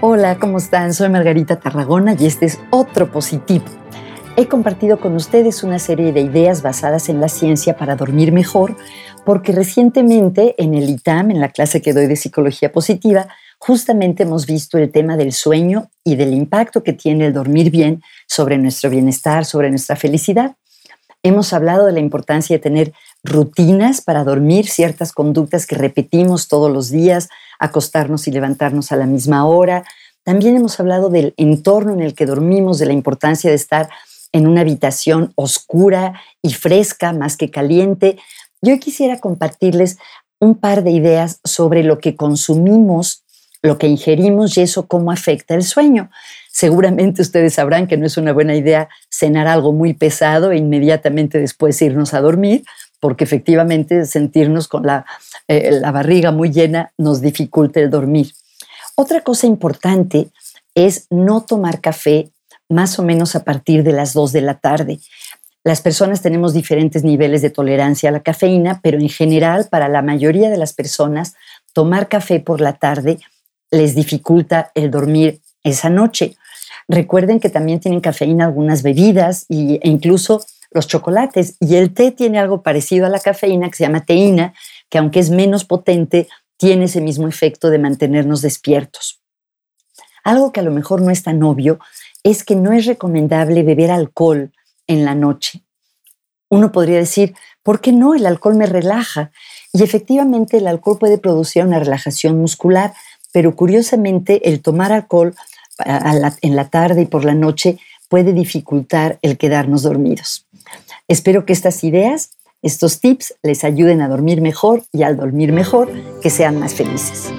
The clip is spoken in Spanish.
Hola, ¿cómo están? Soy Margarita Tarragona y este es otro positivo. He compartido con ustedes una serie de ideas basadas en la ciencia para dormir mejor, porque recientemente en el ITAM, en la clase que doy de psicología positiva, justamente hemos visto el tema del sueño y del impacto que tiene el dormir bien sobre nuestro bienestar, sobre nuestra felicidad. Hemos hablado de la importancia de tener rutinas para dormir, ciertas conductas que repetimos todos los días, acostarnos y levantarnos a la misma hora. También hemos hablado del entorno en el que dormimos, de la importancia de estar en una habitación oscura y fresca más que caliente. Yo quisiera compartirles un par de ideas sobre lo que consumimos, lo que ingerimos y eso cómo afecta el sueño. Seguramente ustedes sabrán que no es una buena idea cenar algo muy pesado e inmediatamente después irnos a dormir, porque efectivamente sentirnos con la, eh, la barriga muy llena nos dificulta el dormir. Otra cosa importante es no tomar café más o menos a partir de las 2 de la tarde. Las personas tenemos diferentes niveles de tolerancia a la cafeína, pero en general para la mayoría de las personas tomar café por la tarde les dificulta el dormir esa noche. Recuerden que también tienen cafeína algunas bebidas e incluso los chocolates. Y el té tiene algo parecido a la cafeína que se llama teína, que aunque es menos potente, tiene ese mismo efecto de mantenernos despiertos. Algo que a lo mejor no es tan obvio es que no es recomendable beber alcohol en la noche. Uno podría decir, ¿por qué no? El alcohol me relaja. Y efectivamente el alcohol puede producir una relajación muscular, pero curiosamente el tomar alcohol en la tarde y por la noche puede dificultar el quedarnos dormidos. Espero que estas ideas, estos tips les ayuden a dormir mejor y al dormir mejor que sean más felices.